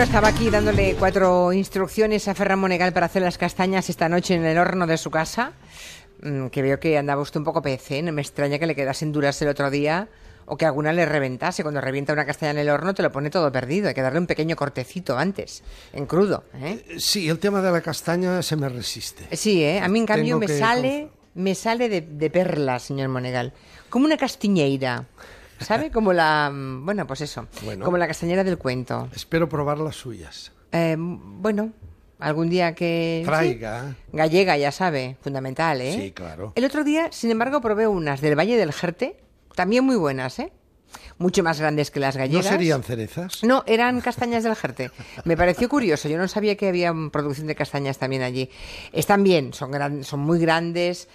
Bueno, estaba aquí dándole cuatro instrucciones a Ferran Monegal para hacer las castañas esta noche en el horno de su casa. Mm, Que veo que andaba usted un poco PC, no me extraña que le quedasen duras el otro día o que alguna le reventase. Cuando revienta una castaña en el horno te lo pone todo perdido. Hay que darle un pequeño cortecito antes, en crudo. ¿eh? Sí, el tema de la castaña se me resiste. Sí, ¿eh? a mí en cambio Tengo me que sale, me sale de, de perlas, señor Monegal. Como una castiñeira. ¿Sabe? Como la. mm, Bueno, pues eso. Bueno. Como la castañera del cuento. Espero probar las suyas. Eh, bueno, algún día que... Traiga. sí. Gallega, ya sabe, fundamental, ¿eh? Sí, claro. El otro día, sin embargo, probé unas del Valle del Jerte, también muy buenas, ¿eh? Mucho más grandes que las ¿No gallegas. serían cerezas? No, eran castañas del Jerte. Me pareció curioso. Yo no sabía que había producción de castañas también allí. Están bien, son, gran- son muy grandes,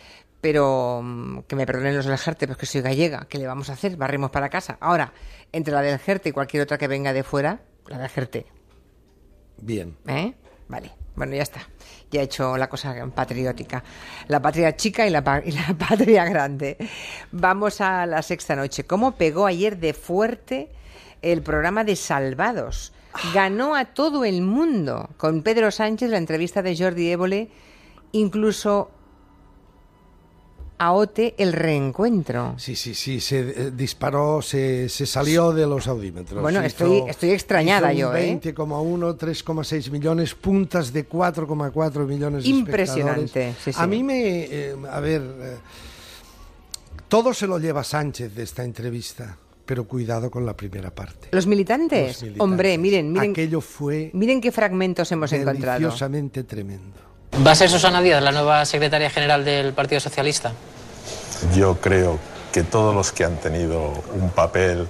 pero mm, que me perdonen los del Jerte, pues que soy gallega. ¿Qué le vamos a hacer? Barrimos para casa. Ahora, entre la del Jerte y cualquier otra que venga de fuera, la del Jerte. Bien. ¿Eh? Vale. Bueno, ya está. Ya he hecho la cosa patriótica. La patria chica y la, y la patria grande. Vamos a la sexta noche. ¿Cómo pegó ayer de fuerte el programa de Salvados? Ganó a todo el mundo. Con Pedro Sánchez, la entrevista de Jordi Évole, incluso a Ote el reencuentro. Sí, sí, sí, se eh, disparó, se, se salió de los audímetros. Bueno, Hizo- estoy- estoy extrañada yo, ¿eh? 20,1, 3,6 millones, puntas de 4,4 millones de Impresionante, espectadores. sí, sí. A mí me... eh, a ver, eh, todo se lo lleva Sánchez de esta entrevista, pero cuidado con la primera parte. Los militantes. Los militantes. Hombre, miren, miren. Aquello fue Miren qué fragmentos hemos encontrado. deliciosamente tremendo. ¿Va a ser Susana Díaz la nueva secretaria general del Partido Socialista? Yo creo que todos los que han tenido un papel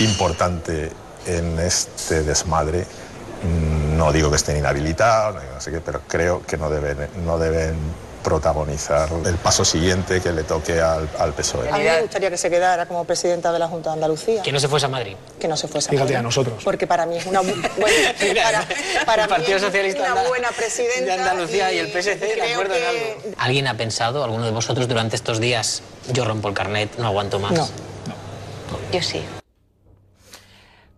importante en este desmadre, mm, no digo que estén inhabilitados, pero creo que no deben, no deben protagonizar el paso siguiente que le toque al, al PSOE. A mí me gustaría que se quedara como presidenta de la Junta de Andalucía, Que no se fuese a Madrid. que no se fuese Fíjate, Madrid. a nosotros. Porque para mí es una, bu- bueno, para, para el Partido mí es Socialista una buena presidenta de Andalucía y el PSC de acuerdo en algo. ¿Alguien ha pensado, alguno de vosotros durante estos días, yo rompo el carnet, no aguanto más? No. Yo sí.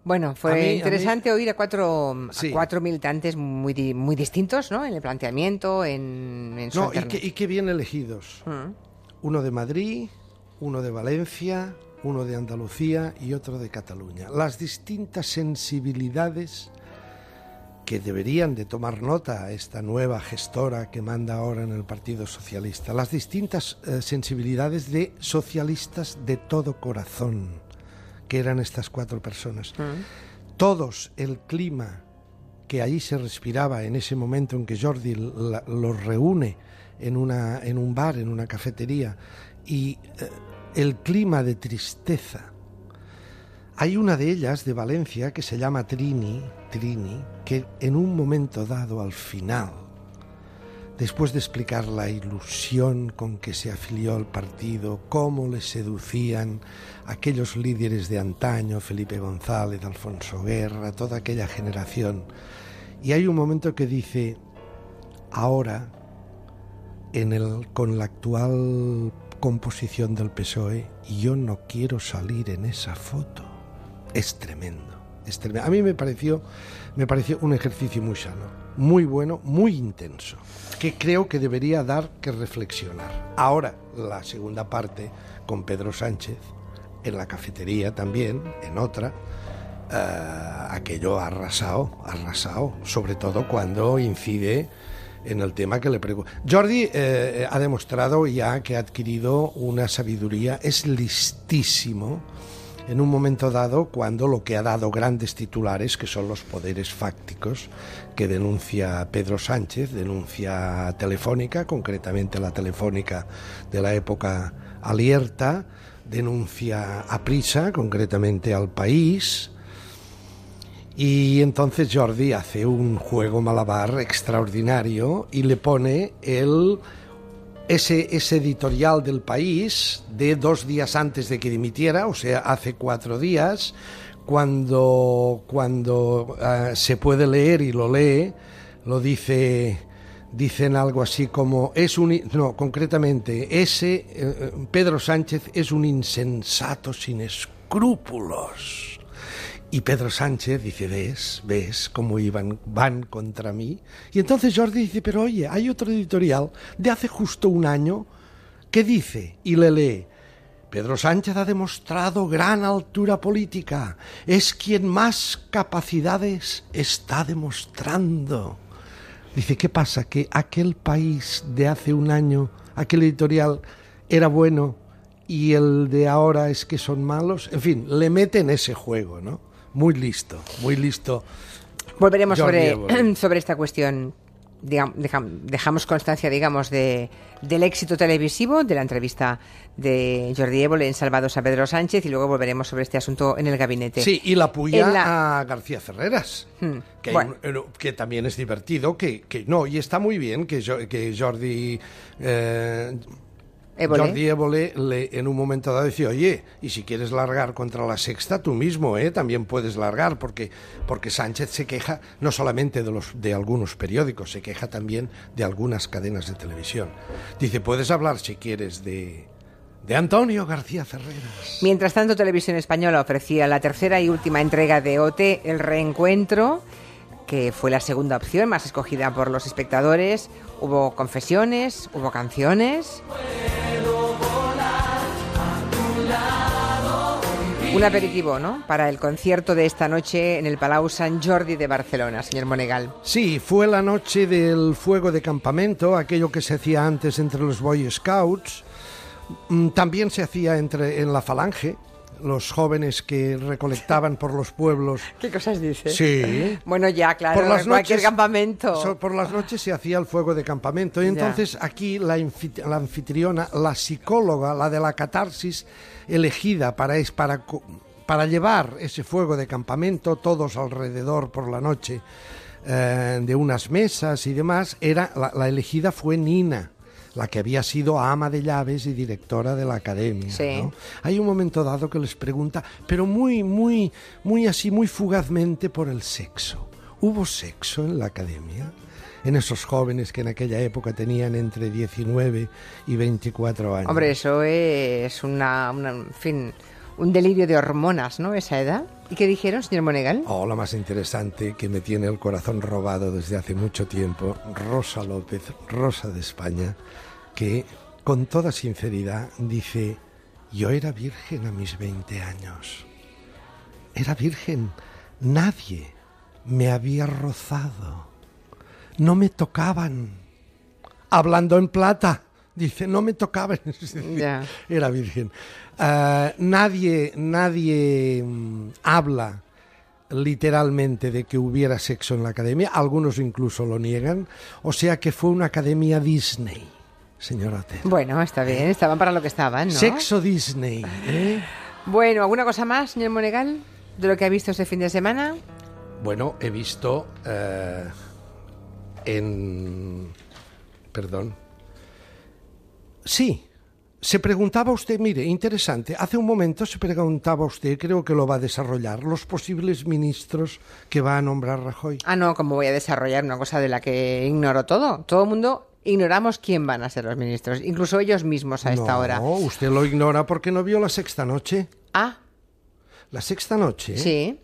Bueno, fue a interesante oír a cuatro, a cuatro militantes muy, muy distintos, ¿no? En el planteamiento, en, en su No, y alterna- que, y que bien elegidos. Mm. Uno de Madrid, uno de Valencia, uno de Andalucía y otro de Cataluña. Las distintas sensibilidades que deberían de tomar nota esta nueva gestora que manda ahora en el Partido Socialista. Las distintas eh, sensibilidades de socialistas de todo corazón, que eran estas cuatro personas. Todos el clima que ahí se respiraba en ese momento en que Jordi la- los reúne en, una, en un bar, en una cafetería, y eh, el clima de tristeza. Hay una de ellas de Valencia que se llama Trini, Trini, que en un momento dado al final, después de explicar la ilusión con que se afilió al partido, cómo le seducían aquellos líderes de antaño, Felipe González, Alfonso Guerra, toda aquella generación, y hay un momento que dice, ahora, con la actual composición del PSOE, yo no quiero salir en esa foto. Es tremendo, es tremendo. A mí me pareció, me pareció un ejercicio muy sano, muy bueno, muy intenso, que creo que debería dar que reflexionar. Ahora, la segunda parte, con Pedro Sánchez, en la cafetería también, en otra, eh, aquello ha arrasado, ha arrasado, sobre todo cuando incide en el tema que le pregunto. Jordi eh, ha demostrado ya que ha adquirido una sabiduría, es listísimo en un momento dado cuando lo que ha dado grandes titulares, que son los poderes fácticos, que denuncia Pedro Sánchez, denuncia Telefónica, concretamente la Telefónica de la época Alierta, denuncia a Prisa, concretamente al País, y entonces Jordi hace un juego malabar extraordinario y le pone el ese, ese editorial del país de dos días antes de que dimitiera, o sea, hace cuatro días, cuando, cuando eh, se puede leer y lo lee, lo dice, dicen algo así como, es un, no, concretamente, ese, eh, Pedro Sánchez es un insensato sin escrúpulos. Y Pedro Sánchez dice, ves, ves cómo iban, van contra mí. Y entonces Jordi dice, pero oye, hay otro editorial de hace justo un año que dice, y le lee, Pedro Sánchez ha demostrado gran altura política, es quien más capacidades está demostrando. Dice, ¿qué pasa? Que aquel país de hace un año, aquel editorial, era bueno y el de ahora es que son malos. En fin, le mete en ese juego, ¿no? Muy listo, muy listo. Volveremos sobre, sobre esta cuestión. Digam- dejam- dejamos constancia, digamos, de, del éxito televisivo de la entrevista de Jordi Évole en Salvados a Pedro Sánchez y luego volveremos sobre este asunto en el gabinete. Sí, y la puya la- a García Ferreras, Hmm, que, bueno. eh, que también es divertido, que, que no, y está muy bien que, que Jordi... eh, Évole. Jordi Évole le- en un momento dado decía, oye, y si quieres largar contra la sexta, tú mismo, ¿eh? También puedes largar, porque, porque Sánchez se queja no solamente de, los, de algunos periódicos, se queja también de algunas cadenas de televisión. Dice, puedes hablar si quieres de, de Antonio García Ferreras. Mientras tanto, Televisión Española ofrecía la tercera y última entrega de OT, El Reencuentro, que fue la segunda opción más escogida por los espectadores. Hubo confesiones, hubo canciones. Un aperitivo, ¿no? Para el concierto de esta noche en el Palau Sant Jordi de Barcelona, señor Monegal. Sí, fue la noche del fuego de campamento, aquello que se hacía antes entre los Boy Scouts. Mm, También se hacía entre, en la falange, los jóvenes que recolectaban por los pueblos. ¿Qué cosas dice? Sí. Bueno, ya, claro, por las en cualquier noches- campamento. so- por las noches se hacía el fuego de campamento. Y Ya. entonces aquí la, la anfitriona, la psicóloga, la de la catarsis, elegida para, es, para, para llevar ese fuego de campamento, todos alrededor por la noche, eh, de unas mesas y demás, era, la, la elegida fue Nina la que había sido ama de llaves y directora de la academia. Sí. ¿no? Hay un momento dado que les pregunta, pero muy, muy, muy así, muy fugazmente por el sexo. ¿Hubo sexo en la academia? En esos jóvenes que en aquella época tenían entre 19 y 24 años. Hombre, eso es una, una- en fin, un delirio de hormonas, ¿no? Esa edad. ¿Y qué dijeron, señor Monegal? Oh, la más interesante que me tiene el corazón robado desde hace mucho tiempo, Rosa López, Rosa de España, que con toda sinceridad dice, yo era virgen a mis 20 años. Era virgen. Nadie me había rozado. No me tocaban. Hablando en plata. Dice, no me Ya. Era virgen. Ah, nadie, nadie mm, habla literalmente de que hubiera sexo en la academia. Algunos incluso lo niegan. O sea que fue una academia Disney, señora Otero. Bueno, está bien, estaban para lo que estaban, ¿no? Sexo Disney. ¿eh? Bueno, ¿alguna cosa más, señor Monegal, de lo que ha visto este fin de semana? Bueno, he visto eh, en... Perdón. Sí, se preguntaba usted, mire, interesante, hace un momento se preguntaba usted, creo que lo va a desarrollar, los posibles ministros que va a nombrar Rajoy. Ah, no, como voy a desarrollar una cosa de la que ignoro todo. Todo el mundo ignoramos quién van a ser los ministros, incluso ellos mismos a esta no, hora. usted lo ignora porque no vio la sexta noche. Ah, La sexta noche. sí.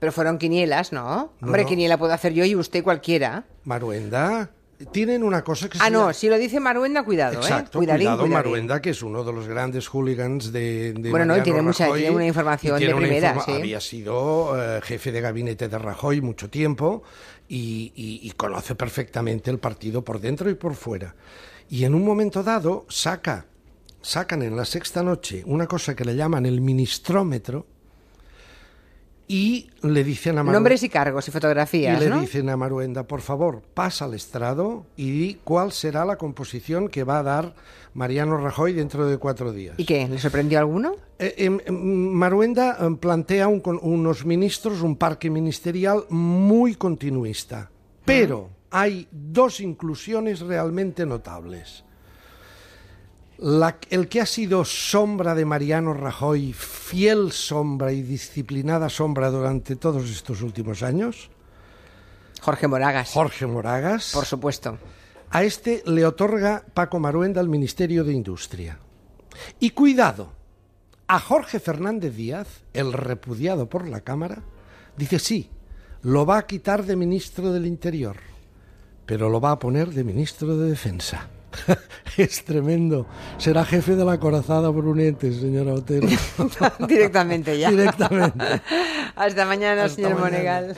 Pero fueron quinielas, ¿no? Hombre, no. quiniela puedo hacer yo y usted cualquiera. Maruenda, tienen una cosa que se Ah, no, llama- si lo dice Maruenda, cuidado, Exacto, ¿eh? Cuidadín, cuidado, cuidadín. Maruenda, que es uno de los grandes hooligans de, de Bueno, no, tiene mucha- tiene una información tiene de primera, sí. Había sido eh, jefe de gabinete de Rajoy mucho tiempo y, y- y conoce perfectamente el partido por dentro y por fuera. Y en un momento dado saca, sacan en la sexta noche una cosa que le llaman el ministrómetro y le dicen a Maruenda... Nombres y cargos y Y fotografías, le ¿no? dicen a Maruenda, por favor, pasa al estrado y di cuál será la composición que va a dar Mariano Rajoy dentro de cuatro días. ¿Y qué? ¿Le sorprendió alguno? Eh, em, em, Maruenda em, plantea un con- unos ministros, un parque ministerial muy continuista, pero hay dos inclusiones realmente notables. La- el que ha sido sombra de Mariano Rajoy, fiel sombra y disciplinada sombra durante todos estos últimos años, Jorge Moragas. Jorge Moragas, Por supuesto. a este le otorga Paco Maruenda el Ministerio de Industria. Y cuidado, A Jorge Fernández Díaz, el repudiado por la Cámara, dice sí, lo va a quitar de ministro del Interior, pero lo va a poner de ministro de Defensa. es tremendo. Será jefe de la corazada brunete, señora Otero. Directamente ya. Directamente. Hasta mañana, Hasta señor mañana. Monegal.